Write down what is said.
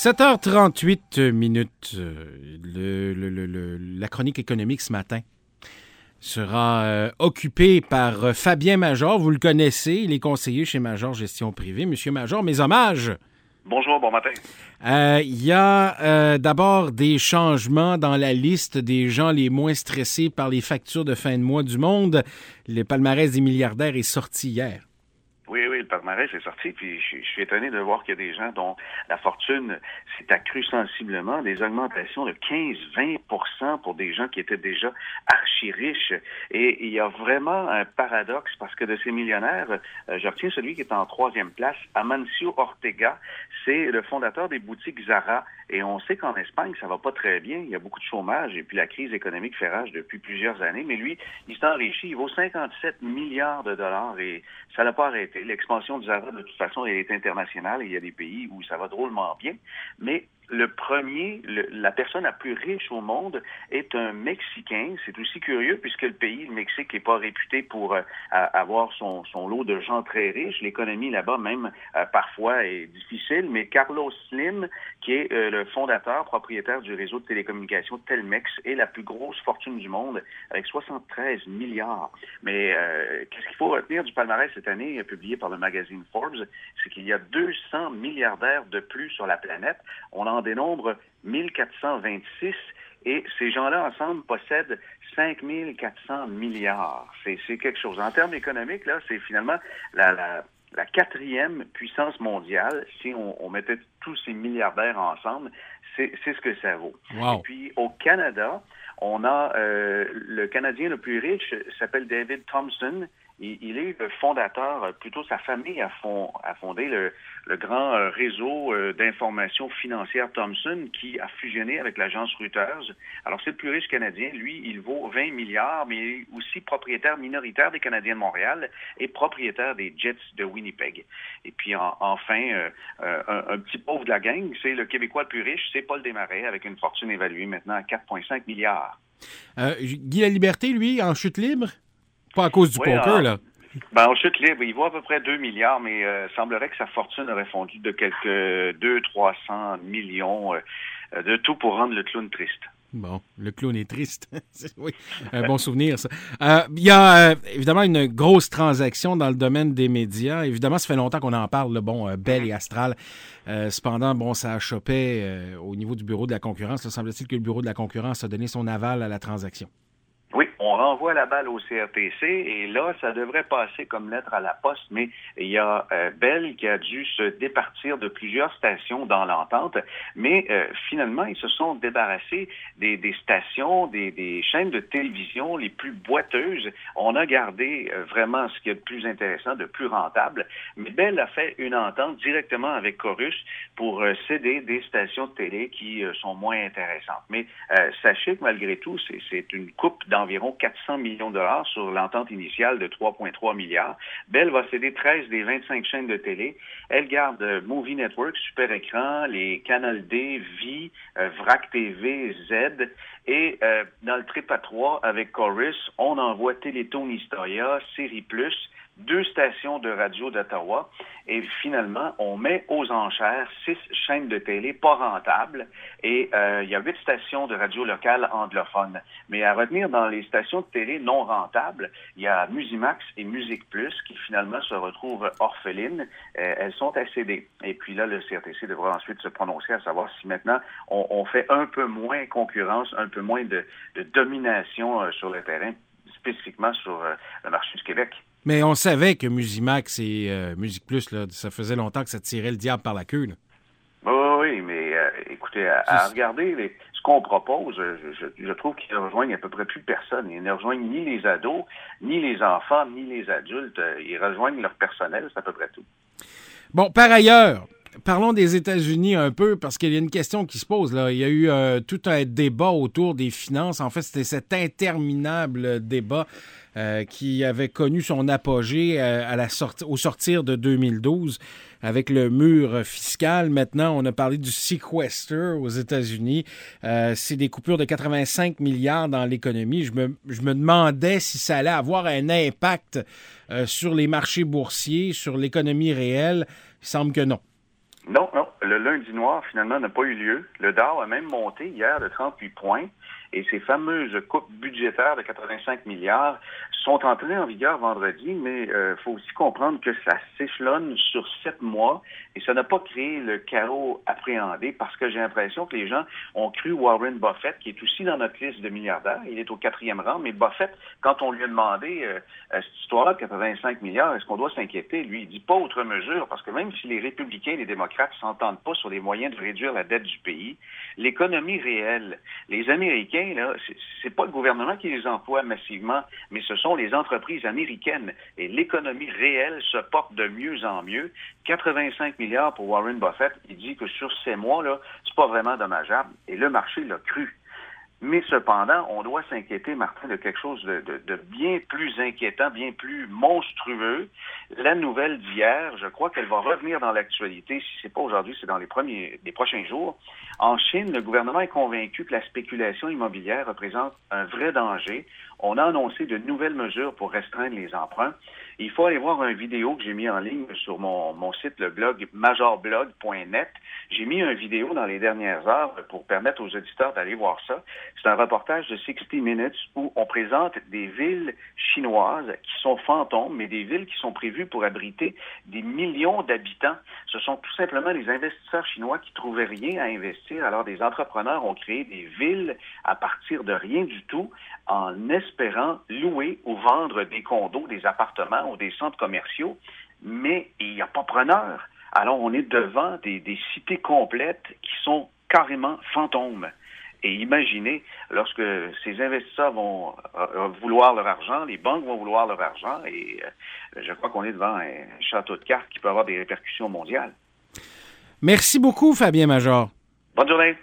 7h38 minutes. Euh, la chronique économique ce matin sera euh, occupée par euh, Fabien Major. Vous le connaissez, il est conseiller chez Major Gestion Privée. Monsieur Major, mes hommages. Bonjour, bon matin. Il y a d'abord des changements dans la liste des gens les moins stressés par les factures de fin de mois du monde. Le palmarès des milliardaires est sorti hier. Palmarès est sorti, puis je, suis étonné de voir qu'il y a des gens dont la fortune s'est accrue sensiblement, des augmentations de 15-20% pour des gens qui étaient déjà archi riches. Et il y a vraiment un paradoxe parce que de ces millionnaires, euh, je celui qui est en troisième place, Amancio Ortega, c'est le fondateur des boutiques Zara. Et on sait qu'en Espagne, ça va pas très bien. Il y a beaucoup de chômage et puis la crise économique fait rage depuis plusieurs années. Mais lui, il s'est enrichi. Il vaut 57 milliards de dollars et ça n'a pas arrêté. L'expansion du Zara, de toute façon, elle est internationale et il y a des pays où ça va drôlement bien. Mais le premier, la personne la plus riche au monde est un Mexicain. C'est aussi curieux puisque le pays, le Mexique, n'est pas réputé pour euh, avoir son, lot de gens très riches. L'économie là-bas même euh, parfois est difficile. Mais Carlos Slim, qui est euh, le fondateur, propriétaire du réseau de télécommunications Telmex, est la plus grosse fortune du monde avec 73 milliards. Mais qu'est-ce qu'il faut retenir du palmarès cette année, publié par le magazine Forbes, c'est qu'il y a 200 milliardaires de plus sur la planète. Dénombre 1426 et ces gens-là ensemble possèdent 5400 milliards. C'est quelque chose. En termes économiques, là, c'est finalement la, quatrième puissance mondiale. Si on, mettait tous ces milliardaires ensemble, c'est ce que ça vaut. Et puis au Canada, on a euh, le Canadien le plus riche s'appelle David Thompson il, est le fondateur, euh, plutôt sa famille a, fondé le, grand euh, réseau euh, d'information financière Thomson qui a fusionné avec l'agence Reuters. Alors c'est le plus riche canadien. Lui, il vaut 20 milliards, mais il est aussi propriétaire minoritaire des Canadiens de Montréal et propriétaire des Jets de Winnipeg. Et puis enfin, un, petit pauvre de la gang, c'est le Québécois le plus riche, c'est Paul Desmarais avec une fortune évaluée maintenant à 4,5 milliards. Guy La Liberté, lui, en chute libre? Pas à cause du poker, là. Ben, en chute libre, il vaut à peu près 2 milliards, mais euh, semblerait que sa fortune aurait fondu de quelques 200-300 millions, euh, de tout pour rendre le clown triste. Bon, le clown est triste. oui, un bon souvenir, ça. Euh, il y a évidemment une grosse transaction dans le domaine des médias. Évidemment, ça fait longtemps qu'on en parle, le bon, Bell et Astral. cependant, bon, ça a chopé au niveau du bureau de la concurrence. Il semble-t-il que le bureau de la concurrence a donné son aval à la transaction on renvoie la balle au CRTC et là, ça devrait passer comme lettre à la poste, mais il y a euh, Bell qui a dû se départir de plusieurs stations dans l'entente, mais euh, finalement, ils se sont débarrassés des, stations, des, chaînes de télévision les plus boiteuses. On a gardé euh, vraiment ce qui est de plus intéressant, de plus rentable, mais Bell a fait une entente directement avec Chorus pour céder des stations de télé qui sont moins intéressantes. Mais sachez que malgré tout, c'est une coupe d'environ 400 millions de dollars sur l'entente initiale de 3,3 milliards. Bell va céder 13 des 25 chaînes de télé. Elle garde euh, Movie Network, Super Écran, les Canal D, Vie, euh, VRAC TV, Z. Et euh, dans le trip à 3 avec Chorus, on envoie Téléthon Historia, Série Plus, deux stations de radio d'Ottawa et finalement, on met aux enchères six chaînes de télé pas rentables et euh, il y a huit stations de radio locales anglophones. Mais à retenir, dans les stations de télé non rentables, il y a Musimax et Musique Plus qui finalement se retrouvent orphelines. Euh, elles sont accédées. Et puis là, le CRTC devra ensuite se prononcer à savoir si maintenant on, fait un peu moins concurrence, un peu moins de, domination euh, sur le terrain, spécifiquement sur le marché du Québec. Mais on savait que Musimax et euh, Musique Plus, là, ça faisait longtemps que ça tirait le diable par la queue. Oui, oui, mais euh, écoutez, à, regarder ce qu'on propose, je, trouve qu'ils ne rejoignent à peu près plus personne. Ils ne rejoignent ni les ados, ni les enfants, ni les adultes. Ils rejoignent leur personnel, c'est à peu près tout. Bon, par ailleurs, Parlons des États-Unis un peu parce qu'il y a une question qui se pose là. Il y a eu euh, tout un débat autour des finances. En fait, c'était cet interminable débat euh, qui avait connu son apogée euh, au sortir de 2012 avec le mur fiscal. Maintenant, on a parlé du sequester aux États-Unis. C'est des coupures de 85 milliards dans l'économie. Je me demandais si ça allait avoir un impact sur les marchés boursiers, sur l'économie réelle. Il semble que non. Non, non. le lundi noir, finalement, n'a pas eu lieu. Le Dow a même monté hier de 38 points et ces fameuses coupes budgétaires de 85 milliards sont entrées en vigueur vendredi, mais il euh, faut aussi comprendre que ça s'échelonne sur sept mois et ça n'a pas créé le chaos appréhendé parce que j'ai l'impression que les gens ont cru Warren Buffett, qui est aussi dans notre liste de milliardaires, il est au quatrième rang, mais Buffett, quand on lui a demandé euh, cette histoire de 85 milliards, est-ce qu'on doit s'inquiéter, lui, il dit pas autre mesure parce que même si les républicains et les démocrates s'entendent pas sur les moyens de réduire la dette du pays, l'économie réelle, les Américains, là, c'est pas le gouvernement qui les emploie massivement, mais ce sont les entreprises américaines. Et l'économie réelle se porte de mieux en mieux. 85 milliards pour Warren Buffett, il dit que sur ces mois-là, c'est pas vraiment dommageable. Et le marché l'a cru. Mais cependant, on doit s'inquiéter, Martin, de quelque chose de, bien plus inquiétant, bien plus monstrueux. La nouvelle d'hier, je crois qu'elle va revenir dans l'actualité. Si c'est pas aujourd'hui, c'est dans les premiers, les prochains jours. En Chine, le gouvernement est convaincu que la spéculation immobilière représente un vrai danger. On a annoncé de nouvelles mesures pour restreindre les emprunts. Il faut aller voir une vidéo que j'ai mis en ligne sur mon, mon site, le blog majorblog.net. J'ai mis une vidéo dans les dernières heures pour permettre aux auditeurs d'aller voir ça. C'est un reportage de 60 Minutes où on présente des villes chinoises qui sont fantômes, mais des villes qui sont prévues pour abriter des millions d'habitants. Ce sont tout simplement les investisseurs chinois qui trouvaient rien à investir. Alors des entrepreneurs ont créé des villes à partir de rien du tout en espérant louer ou vendre des condos, des appartements ou des centres commerciaux, mais il n'y a pas preneur. Alors on est devant des, cités complètes qui sont carrément fantômes. Et imaginez, lorsque ces investisseurs vont euh, vouloir leur argent, les banques vont vouloir leur argent, et euh, je crois qu'on est devant un château de cartes qui peut avoir des répercussions mondiales. Merci beaucoup, Fabien Major. Bonne journée.